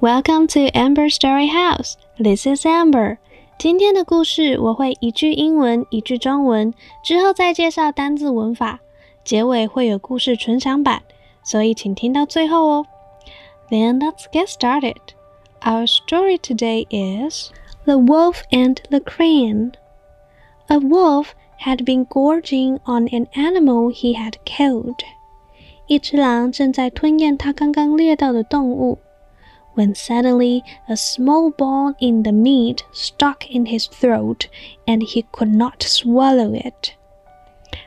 Welcome to Amber Story House. This is Amber. 今天的故事我会一句英文，一句中文，之后再介绍单字文法，结尾会有故事纯享版，所以请听到最后哦。Then let's get started. Our story today is The Wolf and the Crane. A wolf had been gorging on an animal he had killed. 一只狼正在吞咽它刚刚猎到的动物。 when suddenly a small bone in the meat stuck in his throat and he could not swallow it.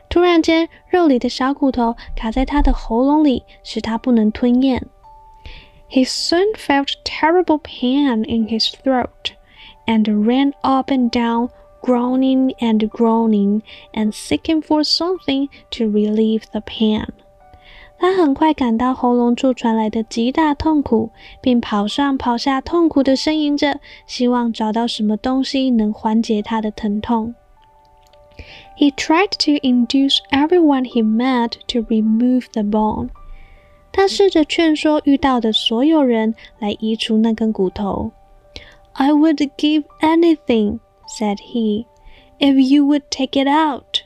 突然间，肉里的小骨头卡在他的喉咙里，使他不能吞咽。He soon felt terrible pain in his throat and ran up and down, groaning and groaning and seeking for something to relieve the pain. 他很快感到喉咙处传来的极大痛苦，并跑上跑下，痛苦的呻吟着，希望找到什么东西能缓解他的疼痛。He tried to induce everyone he met to remove the bone。他试着劝说遇到的所有人来移除那根骨头。I would give anything, said he, if you would take it out。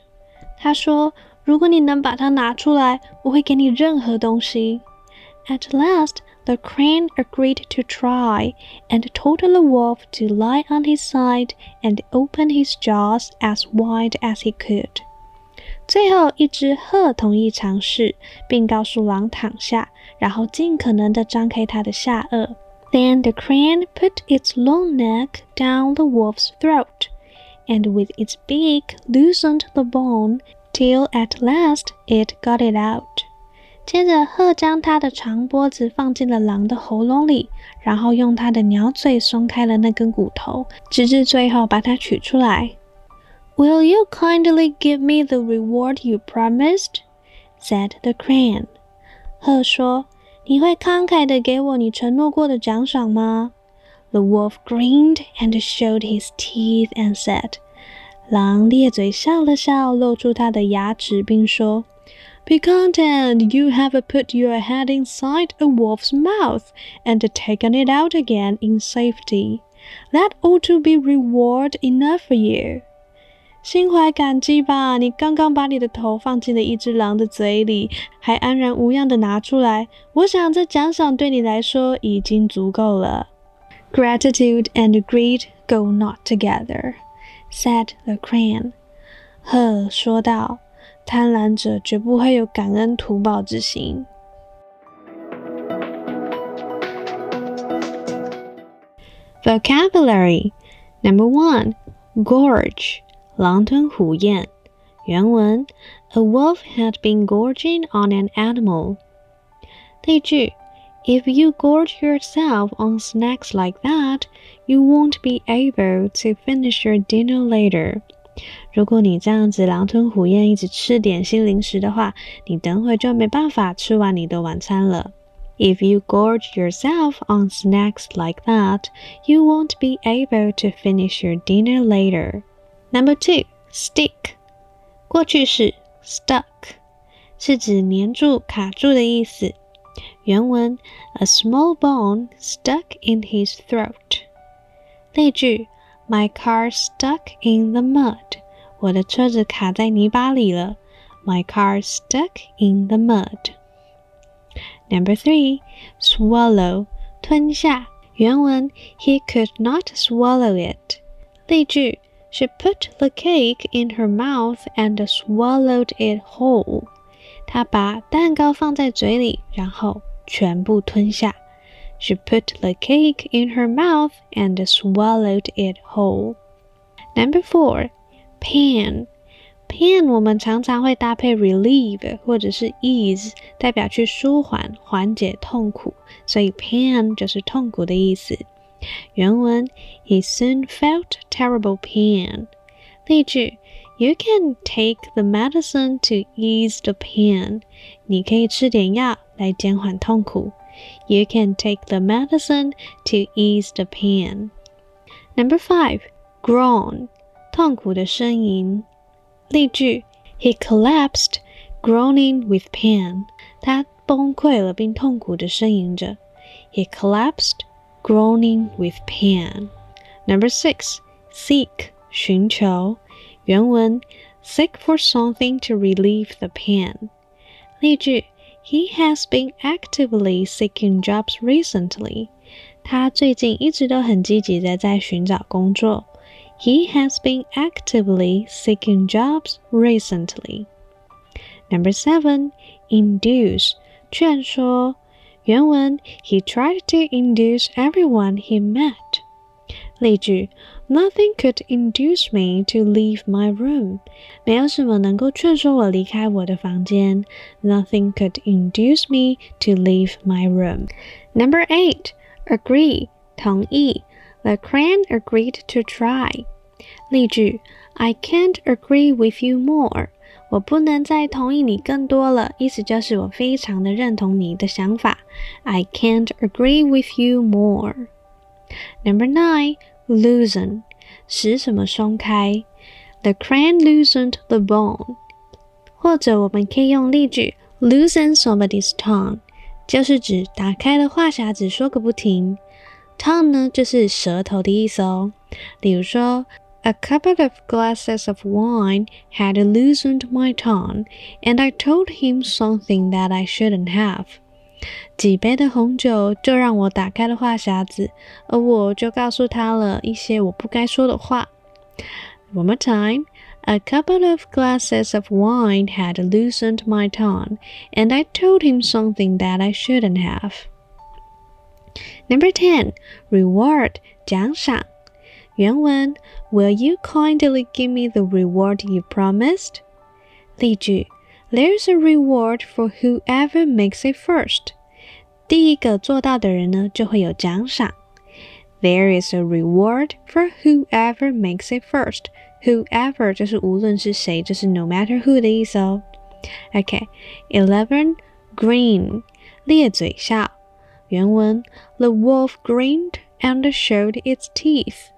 他说。如果你能把它拿出来，我会给你任何东西。At last, the crane agreed to try and told the wolf to lie on his side and open his jaws as wide as he could. 最后，一只鹤同意尝试，并告诉狼躺下，然后尽可能地张开它的下颚。Then the crane put its long neck down the wolf's throat, and with its beak loosened the bone till at last it got it out。接着，鹤将它的长脖子放进了狼的喉咙里，然后用它的鸟嘴松开了那根骨头，直至最后把它取出来。Will you kindly give me the reward you promised? said the crane. 鹤说：“你会慷慨地给我你承诺过的奖赏吗？” The wolf grinned and showed his teeth and said. 狼咧嘴笑了笑，露出他的牙齿，并说：“Be content, you have put your head inside a wolf's mouth and taken it out again in safety. That ought to be reward enough for you.” 心怀感激吧，你刚刚把你的头放进了一只狼的嘴里，还安然无恙的拿出来。我想这奖赏对你来说已经足够了。Gratitude and greed go not together. said the crane. 鹤说道：“贪婪者绝不会有感恩图报之心。” Vocabulary Number one, gorge, 狼吞虎咽。原文：A wolf had been gorging on an animal. 例句 if you gorge yourself on snacks like that, you won't be able to finish your dinner later. 如果你这样子狼吞虎咽，一直吃点心零食的话，你等会就没办法吃完你的晚餐了。If you gorge yourself on snacks like that, you won't be able to finish your dinner later. Number two, stick. 过去式 stuck 是指黏住、卡住的意思。 原文：A small bone stuck in his throat。例句：My car stuck in the mud。我的车子卡在泥巴里了。My car stuck in the mud。Number three, swallow，吞下。原文：He could not swallow it。例句：She put the cake in her mouth and swallowed it whole。她把蛋糕放在嘴里，然后 全部吞下。She put the cake in her mouth and swallowed it whole. Number four, pain. pain 我们常常会搭配 relieve 或者是 ease，代表去舒缓、缓解痛苦，所以 pain 就是痛苦的意思。原文：He soon felt terrible pain. 例句：You can take the medicine to ease the pain. 你可以吃点药 来减缓痛苦。You can take the medicine to ease the pain. Number five, groan，痛苦的呻吟。例句：He collapsed, groaning with pain. 他崩溃了，并痛苦地呻吟着。He collapsed, groaning with pain. Number six, seek 寻求，原文 seek for something to relieve the pain. 例句 He has been actively seeking jobs recently. 他最近一直都很积极的在寻找工作。He has been actively seeking jobs recently. Number seven, induce 劝说。原文 He tried to induce everyone he met. 例句 Nothing could induce me to leave my room. 没有什么能够劝说我离开我的房间。Nothing could induce me to leave my room. Number eight, agree 同意。The crane agreed to try. 例句 I can't agree with you more. 我不能再同意你更多了，意思就是我非常的认同你的想法。I can't agree with you more. Number nine, loosen 使什么松开。The crane loosened the bone。或者我们可以用例句 loosen somebody's tongue，就是指打开了话匣子说个不停。tongue 呢就是舌头的意思哦。例如说。A couple of glasses of wine had loosened my tongue, and I told him something that I shouldn't have. 几杯的红酒就让我打开了话匣子，而我就告诉他了一些我不该说的话。One more time. A couple of glasses of wine had loosened my tongue, and I told him something that I shouldn't have. Number 10. Reward 奖赏。原文 Will you kindly give me the reward you promised? 例句 there's a reward for whoever makes it first there is a reward for whoever makes it first. first。Whoever 就是无论是谁，就是 no matter who 的意思哦。OK，eleven grin The wolf grinned and showed its teeth。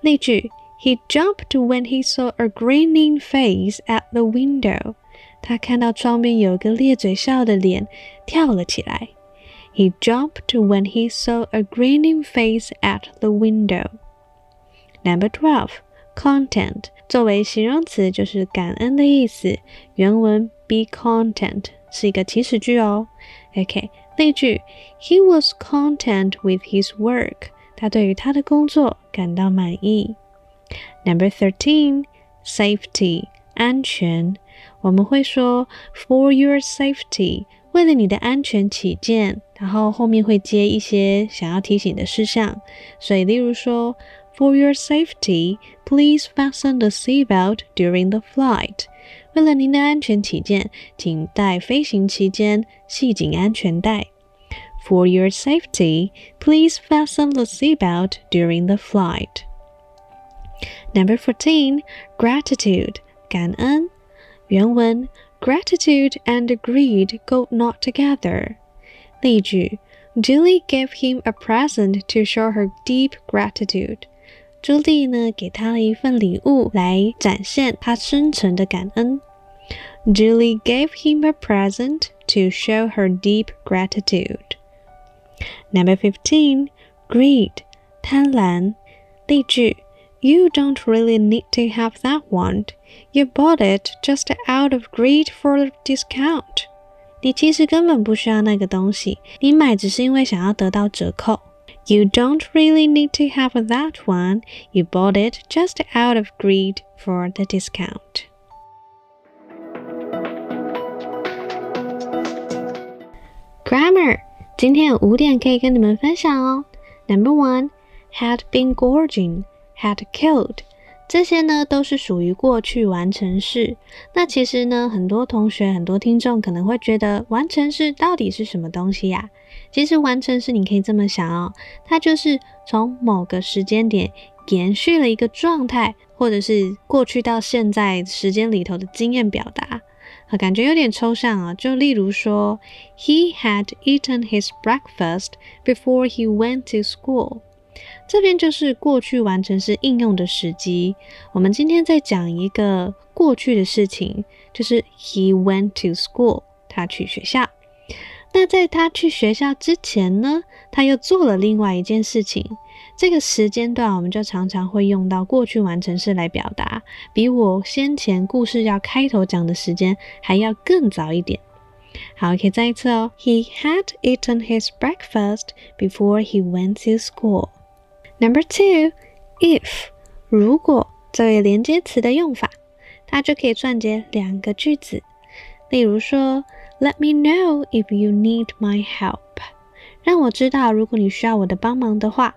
例句。He jumped when he saw a grinning face at the window. 他看到窗边有个咧嘴笑的脸，跳了起来。He jumped when he saw a grinning face at the window. Number twelve, content 作为形容词就是感恩的意思。原文 be content 是一个祈使句哦。OK，例句 He was content with his work. 他对于他的工作感到满意。 Number thirteen, safety 安全。我们会说 for your safety，为了你的安全起见，然后后面会接一些想要提醒的事项。所以，例如说 For your safety, please fasten the seatbelt during the flight。为了您的安全起见，请在飞行期间系紧安全带。For your safety, please fasten the seatbelt during the flight. Number 14. Gratitude. 感恩. Yuan Gratitude and greed go not together. 例句 Julie gave him a present to show her deep gratitude. 朱莉呢，给他了一份礼物来展现她深沉的感恩。Julie gave him a present to show her deep gratitude. Number fifteen, greed，贪婪。例句 ：You don't really need to have that one. You bought it just out of greed for the discount. 你其实根本不需要那个东西，你买只是因为想要得到折扣。You don't really need to have that one. You bought it just out of greed for the discount. Grammar 今天有五点可以跟你们分享哦。Number one, had been gorging, Had killed，这些呢都是属于过去完成式。那其实呢，很多同学、很多听众可能会觉得完成式到底是什么东西呀？其实完成式你可以这么想哦，它就是从某个时间点延续了一个状态，或者是过去到现在时间里头的经验表达。啊感觉有点抽象啊，就例如说，He had eaten his breakfast before he went to school。这边就是过去完成式应用的时机。我们今天在讲一个过去的事情，就是 He went to school，他去学校。那在他去学校之前呢，他又做了另外一件事情。这个时间段，我们就常常会用到过去完成式来表达，比我先前故事要开头讲的时间还要更早一点。好，可以再一次哦。He had eaten his breakfast before he went to school. Number two, if 如果作为连接词的用法，它就可以串接两个句子。例如说，Let me know if you need my help，让我知道如果你需要我的帮忙的话。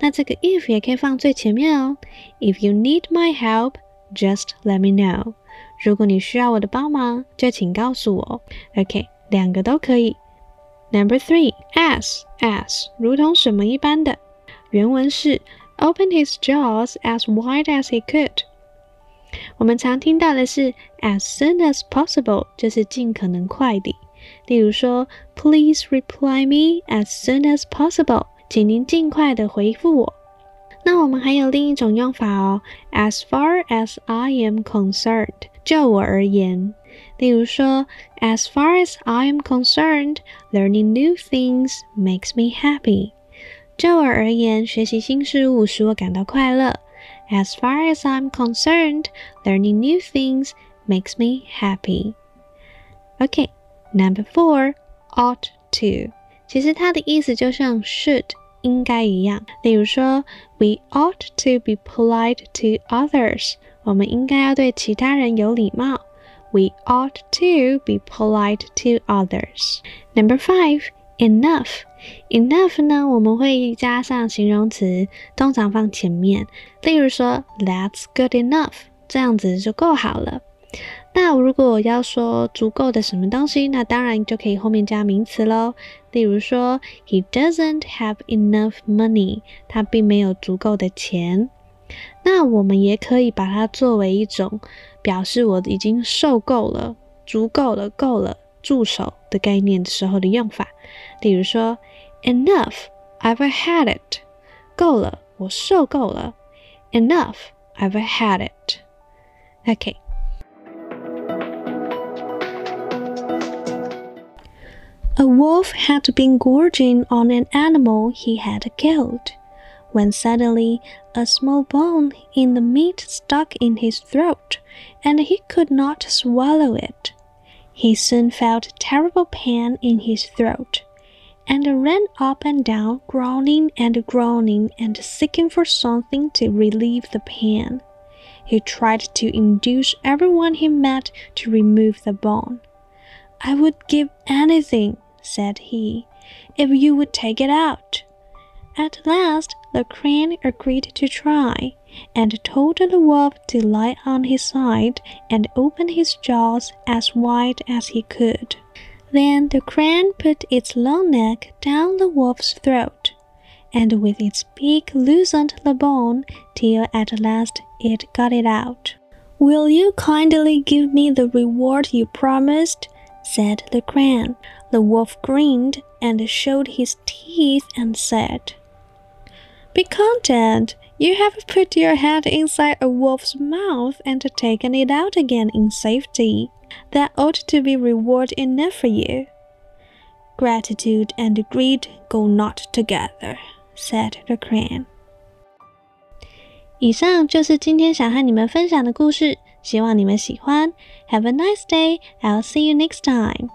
那这个 if 也可以放最前面哦。If you need my help, just let me know。如果你需要我的帮忙，就请告诉我。OK，两个都可以。Number three, as as 如同什么一般的。原文是 Open his jaws as wide as he could。我们常听到的是 as soon as possible，就是尽可能快的。例如说，Please reply me as soon as possible，请您尽快的回复我。那我们还有另一种用法哦，as far as I am concerned，就我而言。例如说，as far as I am concerned，learning new things makes me happy。 就我而言，学习新事物使我感到快乐。As far as I'm concerned, learning new things makes me happy. Okay, number four, ought to. 其实它的意思就像 should 应该一样。例如说，We ought to be polite to others. 我们应该要对其他人有礼貌。We ought to be polite to others. Number five, enough. Enough 呢，我们会加上形容词，通常放前面。例如说，That's good enough，这样子就够好了。那如果我要说足够的什么东西，那当然就可以后面加名词喽。例如说，He doesn't have enough money，他并没有足够的钱。那我们也可以把它作为一种表示我已经受够了、足够了、够了、助手的概念的时候的用法。例如说。Enough, I've had it. 够了，我受够了。Enough, I've had it. Okay. A wolf had been gorging on an animal he had killed, when suddenly a small bone in the meat stuck in his throat, and he could not swallow it. He soon felt terrible pain in his throat and ran up and down, growling and groaning and seeking for something to relieve the pain. He tried to induce everyone he met to remove the bone. I would give anything, said he, if you would take it out. At last, the crane agreed to try, and told the wolf to lie on his side and open his jaws as wide as he could. Then the crane put its long neck down the wolf's throat, and with its beak loosened the bone till at last it got it out. Will you kindly give me the reward you promised? said the crane. The wolf grinned and showed his teeth and said, Be content. You have put your head inside a wolf's mouth and taken it out again in safety. That ought to be reward enough for you. Gratitude and greed go not together, said the crane. 以上就是今天想和你们分享的故事，希望你们喜欢。Have a nice day. I'll see you next time.